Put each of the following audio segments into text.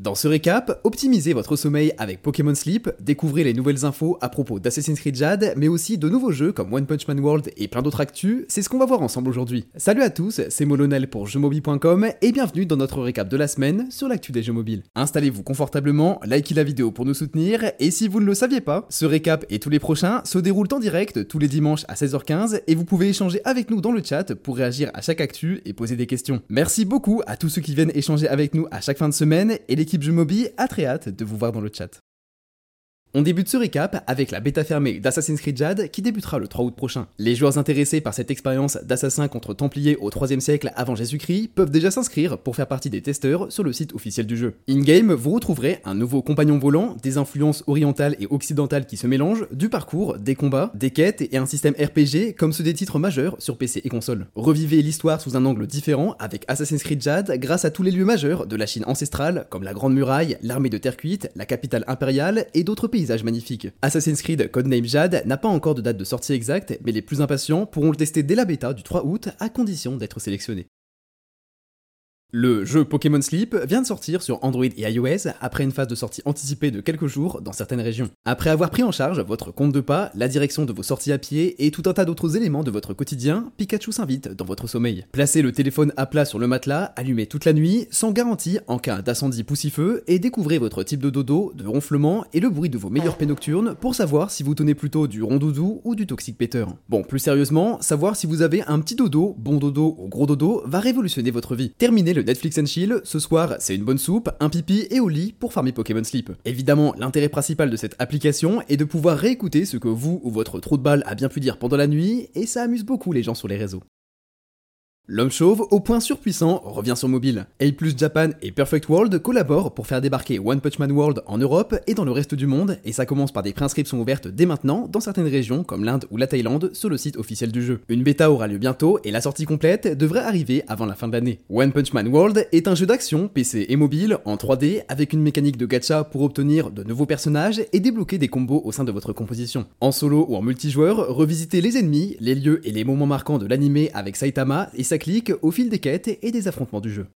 Dans ce récap, optimisez votre sommeil avec Pokémon Sleep, découvrez les nouvelles infos à propos d'Assassin's Creed Jade, mais aussi de nouveaux jeux comme One Punch Man World et plein d'autres actus, c'est ce qu'on va voir ensemble aujourd'hui. Salut à tous, c'est Molonel pour jeuxmobile.com et bienvenue dans notre récap de la semaine sur l'actu des jeux mobiles. Installez-vous confortablement, likez la vidéo pour nous soutenir, et si vous ne le saviez pas, ce récap et tous les prochains se déroulent en direct tous les dimanches à 16h15 et vous pouvez échanger avec nous dans le chat pour réagir à chaque actu et poser des questions. Merci beaucoup à tous ceux qui viennent échanger avec nous à chaque fin de semaine et les l'équipe Jumobi a très hâte de vous voir dans le chat. On débute ce récap avec la bêta fermée d'Assassin's Creed Jade qui débutera le 3 août prochain. Les joueurs intéressés par cette expérience d'assassin contre templier au 3 siècle avant Jésus-Christ peuvent déjà s'inscrire pour faire partie des testeurs sur le site officiel du jeu. In-game, vous retrouverez un nouveau compagnon volant, des influences orientales et occidentales qui se mélangent, du parcours, des combats, des quêtes et un système RPG comme ceux des titres majeurs sur PC et console. Revivez l'histoire sous un angle différent avec Assassin's Creed Jade grâce à tous les lieux majeurs de la Chine ancestrale comme la Grande Muraille, l'armée de terre cuite, la capitale impériale et d'autres pays magnifique. Assassin's Creed Codename Jade n'a pas encore de date de sortie exacte, mais les plus impatients pourront le tester dès la bêta du 3 août à condition d'être sélectionnés. Le jeu Pokémon Sleep vient de sortir sur Android et iOS après une phase de sortie anticipée de quelques jours dans certaines régions. Après avoir pris en charge votre compte de pas, la direction de vos sorties à pied et tout un tas d'autres éléments de votre quotidien, Pikachu s'invite dans votre sommeil. Placez le téléphone à plat sur le matelas, allumez toute la nuit, sans garantie en cas d'incendie poussifeux et découvrez votre type de dodo, de ronflement et le bruit de vos meilleurs paix nocturnes pour savoir si vous tenez plutôt du rondoudou ou du toxic peter. Bon, plus sérieusement, savoir si vous avez un petit dodo, bon dodo ou gros dodo va révolutionner votre vie. Terminez Netflix and Chill, ce soir c'est une bonne soupe, un pipi et au lit pour farmer Pokémon Sleep. Évidemment, l'intérêt principal de cette application est de pouvoir réécouter ce que vous ou votre trou de balle a bien pu dire pendant la nuit, et ça amuse beaucoup les gens sur les réseaux. L'homme chauve, au point surpuissant, revient sur mobile. A Japan et Perfect World collaborent pour faire débarquer One Punch Man World en Europe et dans le reste du monde, et ça commence par des préinscriptions ouvertes dès maintenant dans certaines régions comme l'Inde ou la Thaïlande sur le site officiel du jeu. Une bêta aura lieu bientôt et la sortie complète devrait arriver avant la fin de l'année. One Punch Man World est un jeu d'action PC et mobile en 3D avec une mécanique de gacha pour obtenir de nouveaux personnages et débloquer des combos au sein de votre composition. En solo ou en multijoueur, revisitez les ennemis, les lieux et les moments marquants de l'animé avec Saitama et sa clique au fil des quêtes et des affrontements du jeu.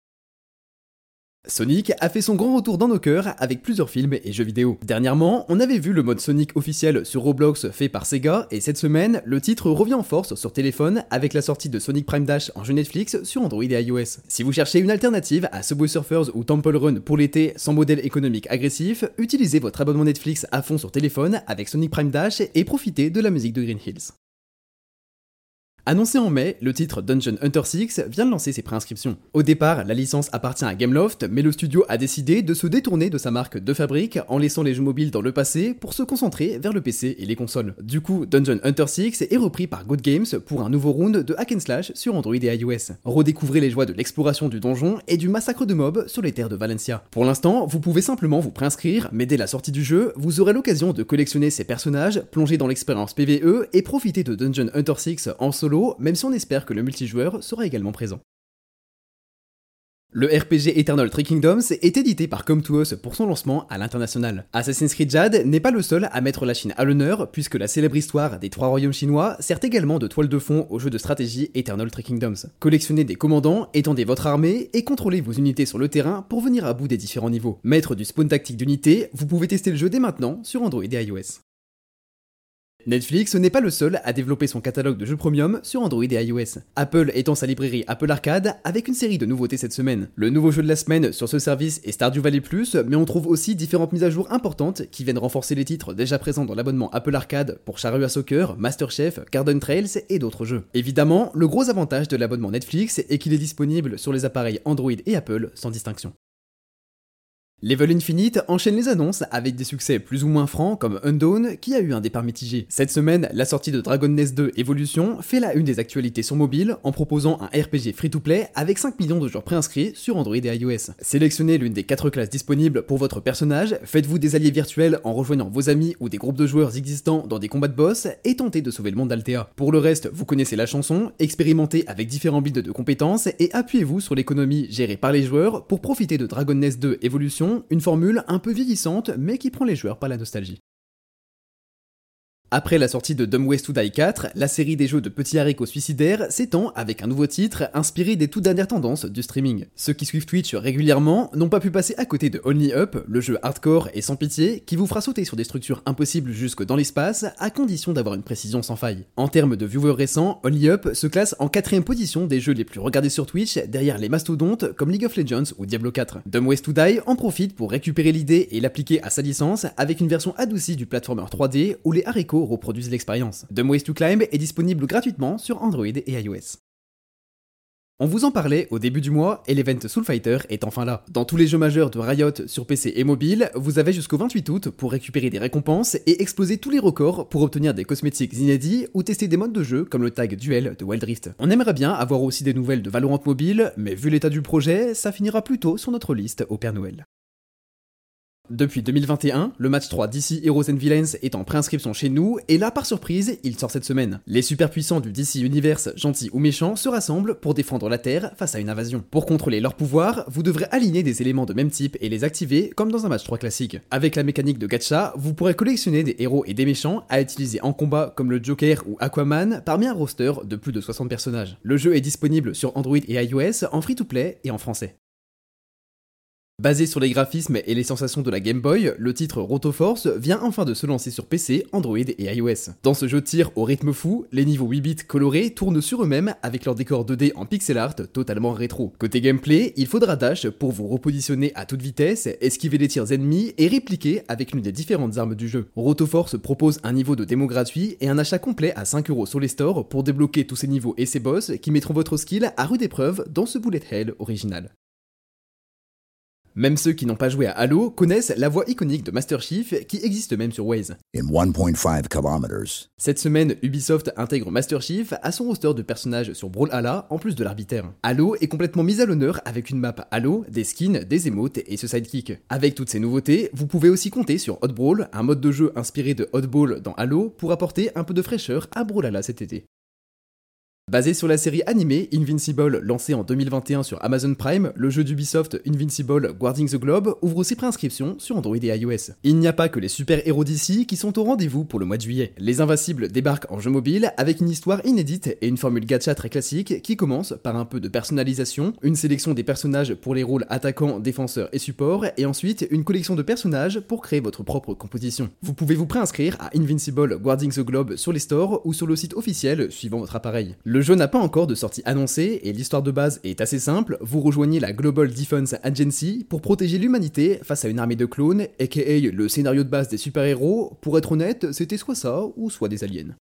Sonic a fait son grand retour dans nos cœurs avec plusieurs films et jeux vidéo. Dernièrement, on avait vu le mode Sonic officiel sur Roblox fait par Sega, et cette semaine, le titre revient en force sur téléphone avec la sortie de Sonic Prime Dash en jeu Netflix sur Android et iOS. Si vous cherchez une alternative à Subway Surfers ou Temple Run pour l'été sans modèle économique agressif, utilisez votre abonnement Netflix à fond sur téléphone avec Sonic Prime Dash et profitez de la musique de Green Hills. Annoncé en mai, le titre Dungeon Hunter 6 vient de lancer ses préinscriptions. Au départ, la licence appartient à Gameloft, mais le studio a décidé de se détourner de sa marque de fabrique en laissant les jeux mobiles dans le passé pour se concentrer vers le PC et les consoles. Du coup, Dungeon Hunter 6 est repris par Good Games pour un nouveau round de hack and slash sur Android et iOS. Redécouvrez les joies de l'exploration du donjon et du massacre de mobs sur les terres de Valencia. Pour l'instant, vous pouvez simplement vous préinscrire, mais dès la sortie du jeu, vous aurez l'occasion de collectionner ces personnages, plonger dans l'expérience PvE et profiter de Dungeon Hunter 6 en solo même si on espère que le multijoueur sera également présent. Le RPG Eternal Three Kingdoms est édité par Come to Us pour son lancement à l'international. Assassin's Creed Jade n'est pas le seul à mettre la Chine à l'honneur, puisque la célèbre histoire des trois royaumes chinois sert également de toile de fond au jeu de stratégie Eternal Three Kingdoms. Collectionnez des commandants, étendez votre armée et contrôlez vos unités sur le terrain pour venir à bout des différents niveaux. Maître du spawn tactique d'unités, vous pouvez tester le jeu dès maintenant sur Android et iOS. Netflix n'est pas le seul à développer son catalogue de jeux premium sur Android et iOS. Apple étend sa librairie Apple Arcade avec une série de nouveautés cette semaine. Le nouveau jeu de la semaine sur ce service est Stardew Valley Plus, mais on trouve aussi différentes mises à jour importantes qui viennent renforcer les titres déjà présents dans l'abonnement Apple Arcade pour Charrua Soccer, Masterchef, Garden Trails et d'autres jeux. Évidemment, le gros avantage de l'abonnement Netflix est qu'il est disponible sur les appareils Android et Apple sans distinction. Level Infinite enchaîne les annonces avec des succès plus ou moins francs comme Undawn qui a eu un départ mitigé. Cette semaine, la sortie de Dragon Nest 2 Evolution fait la une des actualités sur mobile en proposant un RPG free-to-play avec 5 millions de joueurs préinscrits sur Android et iOS. Sélectionnez l'une des 4 classes disponibles pour votre personnage, faites-vous des alliés virtuels en rejoignant vos amis ou des groupes de joueurs existants dans des combats de boss et tentez de sauver le monde d'Altea. Pour le reste, vous connaissez la chanson, expérimentez avec différents builds de compétences et appuyez-vous sur l'économie gérée par les joueurs pour profiter de Dragon Nest 2 Evolution une formule un peu vieillissante mais qui prend les joueurs par la nostalgie. Après la sortie de Dumb Ways to Die 4, la série des jeux de petits haricots suicidaires s'étend avec un nouveau titre inspiré des toutes dernières tendances du streaming. Ceux qui suivent Twitch régulièrement n'ont pas pu passer à côté de Only Up, le jeu hardcore et sans pitié qui vous fera sauter sur des structures impossibles jusque dans l'espace à condition d'avoir une précision sans faille. En termes de viewers récents, Only Up se classe en quatrième position des jeux les plus regardés sur Twitch derrière les mastodontes comme League of Legends ou Diablo 4. Dumb Ways to Die en profite pour récupérer l'idée et l'appliquer à sa licence avec une version adoucie du platformer 3D où les haricots reproduisent l'expérience. Dumb Ways to Climb est disponible gratuitement sur Android et iOS. On vous en parlait au début du mois et l'event Soul Fighter est enfin là. Dans tous les jeux majeurs de Riot sur PC et mobile, vous avez jusqu'au 28 août pour récupérer des récompenses et exploser tous les records pour obtenir des cosmétiques inédits ou tester des modes de jeu comme le tag duel de Wild Rift. On aimerait bien avoir aussi des nouvelles de Valorant Mobile, mais vu l'état du projet, ça finira plutôt sur notre liste au Père Noël. Depuis 2021, le match 3 DC Heroes and Villains est en préinscription chez nous, et là, par surprise, il sort cette semaine. Les super puissants du DC Universe, gentils ou méchants, se rassemblent pour défendre la Terre face à une invasion. Pour contrôler leur pouvoir, vous devrez aligner des éléments de même type et les activer comme dans un match 3 classique. Avec la mécanique de gacha, vous pourrez collectionner des héros et des méchants à utiliser en combat comme le Joker ou Aquaman parmi un roster de plus de 60 personnages. Le jeu est disponible sur Android et iOS en free-to-play et en français. Basé sur les graphismes et les sensations de la Game Boy, le titre Rotoforce vient enfin de se lancer sur PC, Android et iOS. Dans ce jeu de tir au rythme fou, les niveaux 8 bits colorés tournent sur eux-mêmes avec leur décor 2D en pixel art totalement rétro. Côté gameplay, il faudra dash pour vous repositionner à toute vitesse, esquiver les tirs ennemis et répliquer avec l'une des différentes armes du jeu. Rotoforce propose un niveau de démo gratuit et un achat complet à 5€ sur les stores pour débloquer tous ces niveaux et ces boss qui mettront votre skill à rude épreuve dans ce bullet hell original. Même ceux qui n'ont pas joué à Halo connaissent la voix iconique de Master Chief qui existe même sur Waze. in 1.5 kilometers. Cette semaine, Ubisoft intègre Master Chief à son roster de personnages sur Brawlhalla en plus de l'arbitraire. Halo est complètement mis à l'honneur avec une map Halo, des skins, des emotes et ce sidekick. Avec toutes ces nouveautés, vous pouvez aussi compter sur Hot Brawl, un mode de jeu inspiré de Hot Ball dans Halo pour apporter un peu de fraîcheur à Brawlhalla cet été. Basé sur la série animée Invincible lancée en 2021 sur Amazon Prime, le jeu d'Ubisoft Invincible Guarding the Globe ouvre aussi préinscription sur Android et iOS. Il n'y a pas que les super-héros d'ici qui sont au rendez-vous pour le mois de juillet. Les Invincibles débarquent en jeu mobile avec une histoire inédite et une formule gacha très classique qui commence par un peu de personnalisation, une sélection des personnages pour les rôles attaquants, défenseurs et support, et ensuite une collection de personnages pour créer votre propre composition. Vous pouvez vous préinscrire à Invincible Guarding the Globe sur les stores ou sur le site officiel suivant votre appareil. Jeu n'a pas encore de sortie annoncée et l'histoire de base est assez simple. Vous rejoignez la Global Defense Agency pour protéger l'humanité face à une armée de clones, aka le scénario de base des super-héros. Pour être honnête, c'était soit ça ou soit des aliens.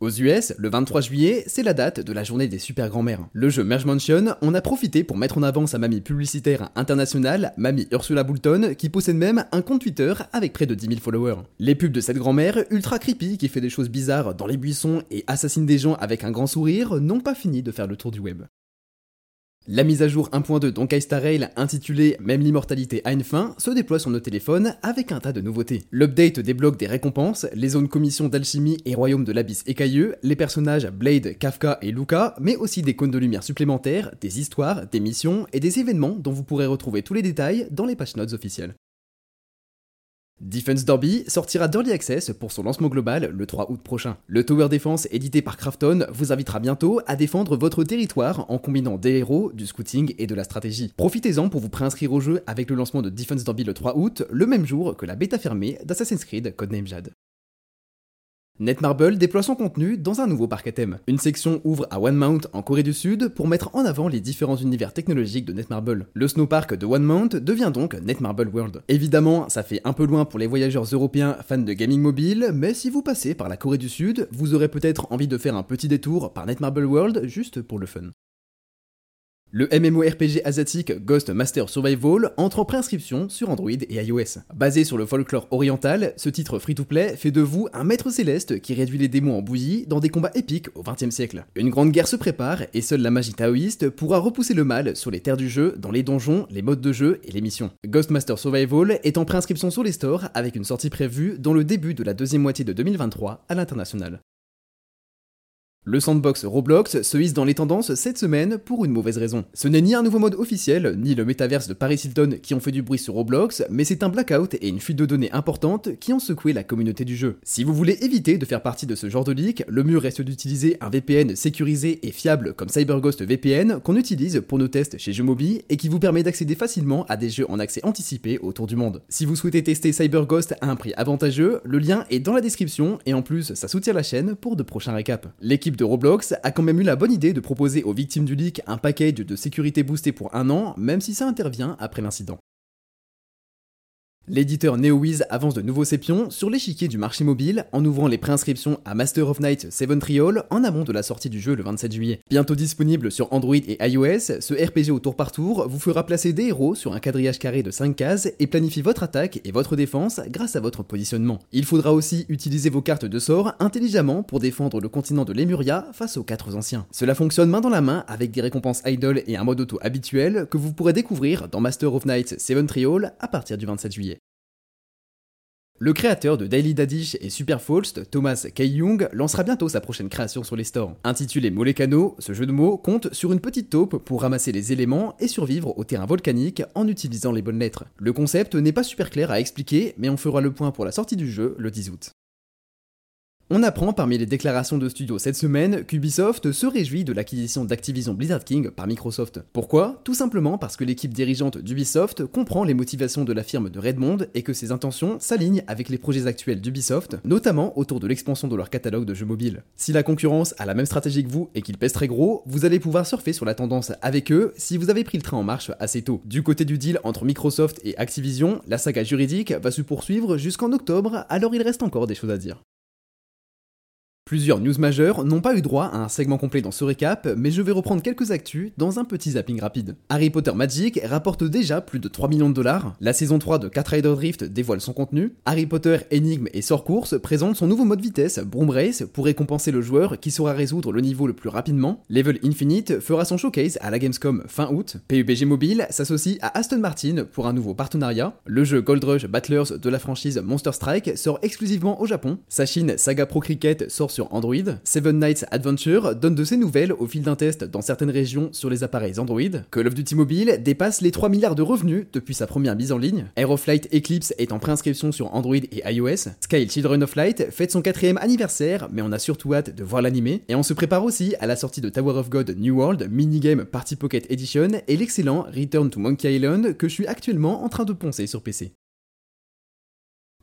Aux US, le 23 juillet, c'est la date de la journée des super grands-mères. Le jeu Merge Mansion en a profité pour mettre en avant sa mamie publicitaire internationale, mamie Ursula Boulton, qui possède même un compte Twitter avec près de 10 000 followers. Les pubs de cette grand-mère, ultra creepy, qui fait des choses bizarres dans les buissons et assassine des gens avec un grand sourire, n'ont pas fini de faire le tour du web. La mise à jour 1.2 d'Onkai Star Rail intitulée Même l'immortalité a une fin se déploie sur nos téléphones avec un tas de nouveautés. L'update débloque des récompenses, les zones commission d'alchimie et royaume de l'abysse écailleux, les personnages Blade, Kafka et Luca, mais aussi des cônes de lumière supplémentaires, des histoires, des missions et des événements dont vous pourrez retrouver tous les détails dans les patch notes officielles. Defense Derby sortira d'Early Access pour son lancement global le 3 août prochain. Le Tower Defense édité par Krafton vous invitera bientôt à défendre votre territoire en combinant des héros, du scouting et de la stratégie. Profitez-en pour vous préinscrire au jeu avec le lancement de Defense Derby le 3 août, le même jour que la bêta fermée d'Assassin's Creed Codename Jade. Netmarble déploie son contenu dans un nouveau parc à thème. Une section ouvre à One Mount en Corée du Sud pour mettre en avant les différents univers technologiques de Netmarble. Le snowpark de One Mount devient donc Netmarble World. Évidemment, ça fait un peu loin pour les voyageurs européens fans de gaming mobile, mais si vous passez par la Corée du Sud, vous aurez peut-être envie de faire un petit détour par Netmarble World juste pour le fun. Le MMORPG asiatique Ghost Master Survival entre en préinscription sur Android et iOS. Basé sur le folklore oriental, ce titre free-to-play fait de vous un maître céleste qui réduit les démons en bouillie dans des combats épiques au XXe siècle. Une grande guerre se prépare et seule la magie taoïste pourra repousser le mal sur les terres du jeu, dans les donjons, les modes de jeu et les missions. Ghost Master Survival est en préinscription sur les stores avec une sortie prévue dans le début de la deuxième moitié de 2023 à l'international. Le sandbox Roblox se hisse dans les tendances cette semaine pour une mauvaise raison. Ce n'est ni un nouveau mode officiel, ni le métaverse de Paris Hilton qui ont fait du bruit sur Roblox, mais c'est un blackout et une fuite de données importante qui ont secoué la communauté du jeu. Si vous voulez éviter de faire partie de ce genre de leak, le mieux reste d'utiliser un VPN sécurisé et fiable comme CyberGhost VPN qu'on utilise pour nos tests chez Jeuxmobile et qui vous permet d'accéder facilement à des jeux en accès anticipé autour du monde. Si vous souhaitez tester CyberGhost à un prix avantageux, le lien est dans la description et en plus ça soutient la chaîne pour de prochains récaps. De Roblox a quand même eu la bonne idée de proposer aux victimes du leak un package de sécurité boosté pour un an, même si ça intervient après l'incident. L'éditeur NeoWiz avance de nouveaux sépions sur l'échiquier du marché mobile en ouvrant les préinscriptions à Master of Night 7 Trial en amont de la sortie du jeu le 27 juillet. Bientôt disponible sur Android et iOS, ce RPG au tour par tour vous fera placer des héros sur un quadrillage carré de 5 cases et planifie votre attaque et votre défense grâce à votre positionnement. Il faudra aussi utiliser vos cartes de sort intelligemment pour défendre le continent de Lemuria face aux quatre anciens. Cela fonctionne main dans la main avec des récompenses idle et un mode auto habituel que vous pourrez découvrir dans Master of Night 7 Trial à partir du 27 juillet. Le créateur de Daily Dadish et Superfaust, Thomas K. Young, lancera bientôt sa prochaine création sur les stores. Intitulé Molecano, ce jeu de mots compte sur une petite taupe pour ramasser les éléments et survivre au terrain volcanique en utilisant les bonnes lettres. Le concept n'est pas super clair à expliquer, mais on fera le point pour la sortie du jeu le 10 août. On apprend parmi les déclarations de studio cette semaine qu'Ubisoft se réjouit de l'acquisition d'Activision Blizzard King par Microsoft. Pourquoi? Tout simplement parce que l'équipe dirigeante d'Ubisoft comprend les motivations de la firme de Redmond et que ses intentions s'alignent avec les projets actuels d'Ubisoft, notamment autour de l'expansion de leur catalogue de jeux mobiles. Si la concurrence a la même stratégie que vous et qu'il pèse très gros, vous allez pouvoir surfer sur la tendance avec eux si vous avez pris le train en marche assez tôt. Du côté du deal entre Microsoft et Activision, la saga juridique va se poursuivre jusqu'en octobre, alors il reste encore des choses à dire. Plusieurs news majeures n'ont pas eu droit à un segment complet dans ce récap, mais je vais reprendre quelques actus dans un petit zapping rapide. Harry Potter Magic rapporte déjà plus de 3 millions de dollars, la saison 3 de Cat Rider Drift dévoile son contenu, Harry Potter Énigme et Sort Course présente son nouveau mode vitesse, Broom Race, pour récompenser le joueur qui saura résoudre le niveau le plus rapidement, Level Infinite fera son showcase à la Gamescom fin août, PUBG Mobile s'associe à Aston Martin pour un nouveau partenariat, le jeu Gold Rush Battlers de la franchise Monster Strike sort exclusivement au Japon, Sachin Saga Pro Cricket sort sur Android, Seven Nights Adventure donne de ses nouvelles au fil d'un test dans certaines régions sur les appareils Android, Call of Duty Mobile dépasse les 3 milliards de revenus depuis sa première mise en ligne, Aeroflight Eclipse est en préinscription sur Android et iOS, Sky Children of Light fête son quatrième anniversaire, mais on a surtout hâte de voir l'animé, et on se prépare aussi à la sortie de Tower of God New World, minigame Party Pocket Edition et l'excellent Return to Monkey Island que je suis actuellement en train de poncer sur PC.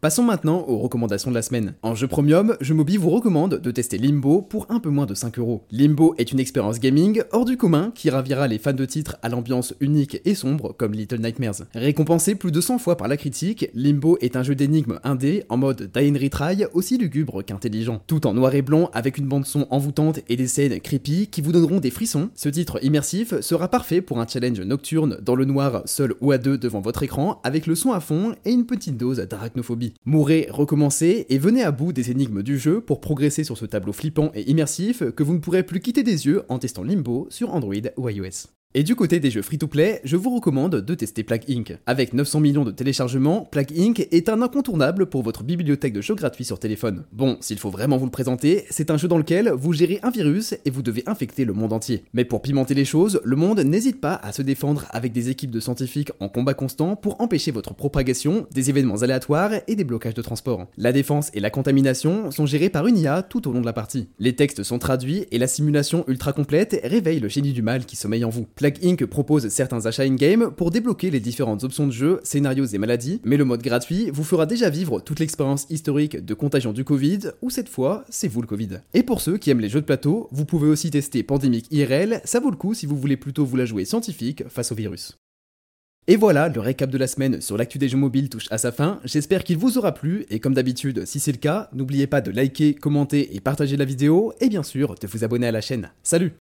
Passons maintenant aux recommandations de la semaine. En jeu premium, je Mobi vous recommande de tester Limbo pour un peu moins de 5 euros. Limbo est une expérience gaming hors du commun qui ravira les fans de titres à l'ambiance unique et sombre comme Little Nightmares. Récompensé plus de 100 fois par la critique, Limbo est un jeu d'énigmes indé en mode die and retry aussi lugubre qu'intelligent. Tout en noir et blanc avec une bande son envoûtante et des scènes creepy qui vous donneront des frissons, ce titre immersif sera parfait pour un challenge nocturne dans le noir seul ou à deux devant votre écran avec le son à fond et une petite dose d'arachnophobie. Mourez, recommencez et venez à bout des énigmes du jeu pour progresser sur ce tableau flippant et immersif que vous ne pourrez plus quitter des yeux en testant Limbo sur Android ou iOS. Et du côté des jeux free-to-play, je vous recommande de tester Plague Inc. Avec 900 millions de téléchargements, Plague Inc. est un incontournable pour votre bibliothèque de jeux gratuits sur téléphone. Bon, s'il faut vraiment vous le présenter, c'est un jeu dans lequel vous gérez un virus et vous devez infecter le monde entier. Mais pour pimenter les choses, le monde n'hésite pas à se défendre avec des équipes de scientifiques en combat constant pour empêcher votre propagation, des événements aléatoires et des blocages de transport. La défense et la contamination sont gérés par une IA tout au long de la partie. Les textes sont traduits et la simulation ultra complète réveille le génie du mal qui sommeille en vous. Plague Inc. propose certains achats in-game pour débloquer les différentes options de jeu, scénarios et maladies, mais le mode gratuit vous fera déjà vivre toute l'expérience historique de contagion du Covid, ou cette fois, c'est vous le Covid. Et pour ceux qui aiment les jeux de plateau, vous pouvez aussi tester Pandemic IRL, ça vaut le coup si vous voulez plutôt vous la jouer scientifique face au virus. Et voilà, le récap de la semaine sur l'actu des jeux mobiles touche à sa fin. J'espère qu'il vous aura plu et comme d'habitude, si c'est le cas, n'oubliez pas de liker, commenter et partager la vidéo et bien sûr de vous abonner à la chaîne. Salut